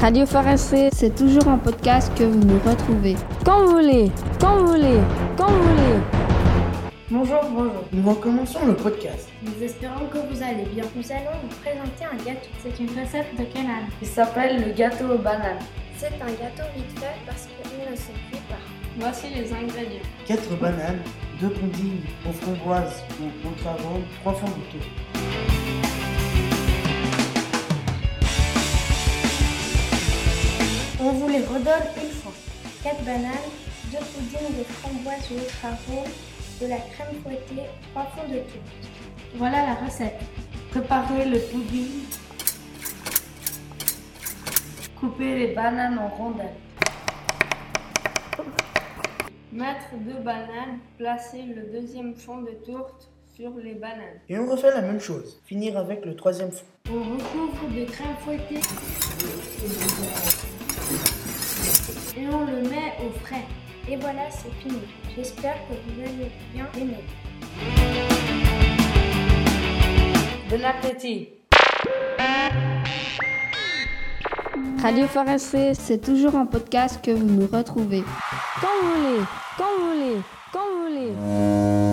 Radio Forestier, c'est toujours un podcast que vous nous retrouvez. Quand vous voulez, quand vous voulez, quand vous voulez. Bonjour, bonjour. Nous recommençons le podcast. Nous espérons que vous allez bien. Nous allons vous présenter un gâteau. C'est une recette de canal. Il s'appelle le gâteau aux bananes. C'est un gâteau vite fait parce qu'il ne se cuit pas. Voici les ingrédients. 4 bananes, 2 puddings aux framboises ou aux carottes, 3 fonds On vous les redonne une fois. 4 bananes, 2 puddings de framboises ou autres arômes, de la crème fouettée, 3 fonds de tourte. Voilà la recette. Préparez le pudding. Coupez les bananes en rondelles. Mettre deux bananes, placer le deuxième fond de tourte sur les bananes. Et on refait la même chose. Finir avec le troisième fond. On recouvre de crème fouettée le met au frais. Et voilà, c'est fini. J'espère que vous allez bien aimer. Bon appétit Radio Forestier, c'est toujours un podcast que vous nous retrouvez. Quand vous voulez, quand vous voulez, quand vous voulez.